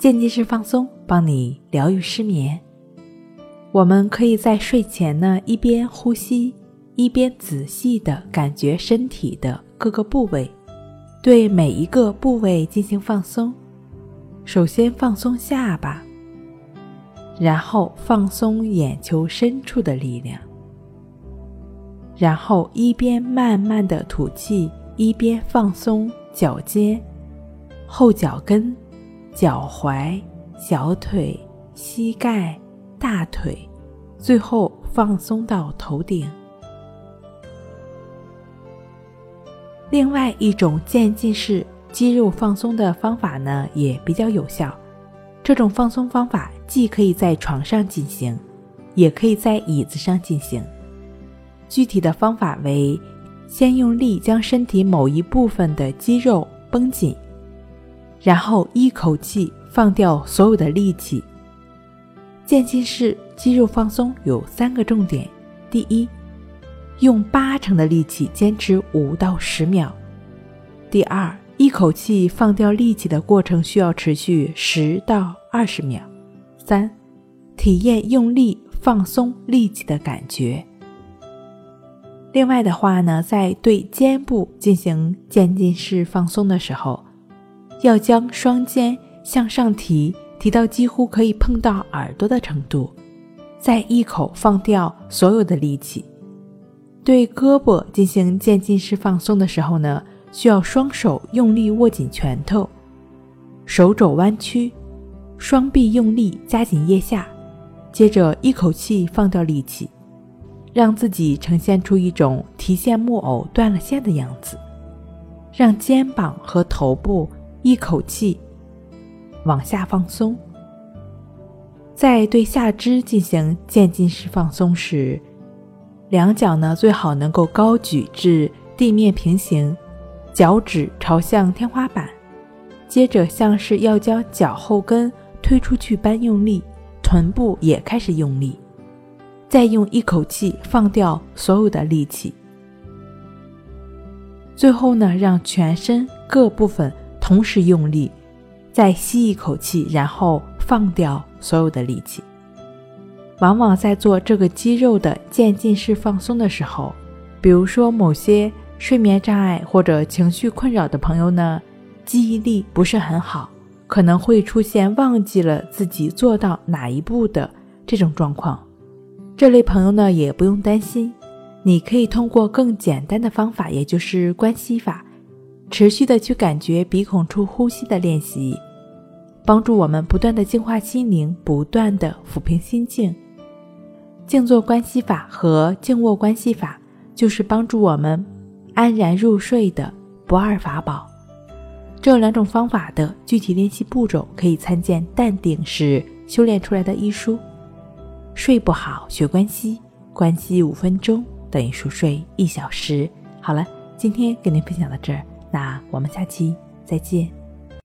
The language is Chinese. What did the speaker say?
渐进式放松，帮你疗愈失眠。我们可以在睡前呢，一边呼吸，一边仔细的感觉身体的各个部位，对每一个部位进行放松。首先放松下巴，然后放松眼球深处的力量，然后一边慢慢的吐气，一边放松脚尖、后脚跟。脚踝、小腿、膝盖、大腿，最后放松到头顶。另外一种渐进式肌肉放松的方法呢，也比较有效。这种放松方法既可以在床上进行，也可以在椅子上进行。具体的方法为：先用力将身体某一部分的肌肉绷紧。然后一口气放掉所有的力气。渐进式肌肉放松有三个重点：第一，用八成的力气坚持五到十秒；第二，一口气放掉力气的过程需要持续十到二十秒；三，体验用力放松力气的感觉。另外的话呢，在对肩部进行渐进式放松的时候。要将双肩向上提，提到几乎可以碰到耳朵的程度，再一口放掉所有的力气。对胳膊进行渐进式放松的时候呢，需要双手用力握紧拳头，手肘弯曲，双臂用力夹紧腋下，接着一口气放掉力气，让自己呈现出一种提线木偶断了线的样子，让肩膀和头部。一口气往下放松，在对下肢进行渐进式放松时，两脚呢最好能够高举至地面平行，脚趾朝向天花板。接着像是要将脚后跟推出去般用力，臀部也开始用力，再用一口气放掉所有的力气。最后呢，让全身各部分。同时用力，再吸一口气，然后放掉所有的力气。往往在做这个肌肉的渐进式放松的时候，比如说某些睡眠障碍或者情绪困扰的朋友呢，记忆力不是很好，可能会出现忘记了自己做到哪一步的这种状况。这类朋友呢，也不用担心，你可以通过更简单的方法，也就是关系法。持续的去感觉鼻孔处呼吸的练习，帮助我们不断的净化心灵，不断的抚平心境。静坐观息法和静卧观息法就是帮助我们安然入睡的不二法宝。这两种方法的具体练习步骤可以参见《淡定是修炼出来的》一书。睡不好学关息，关息五分钟等于熟睡一小时。好了，今天跟您分享到这儿。那我们下期再见。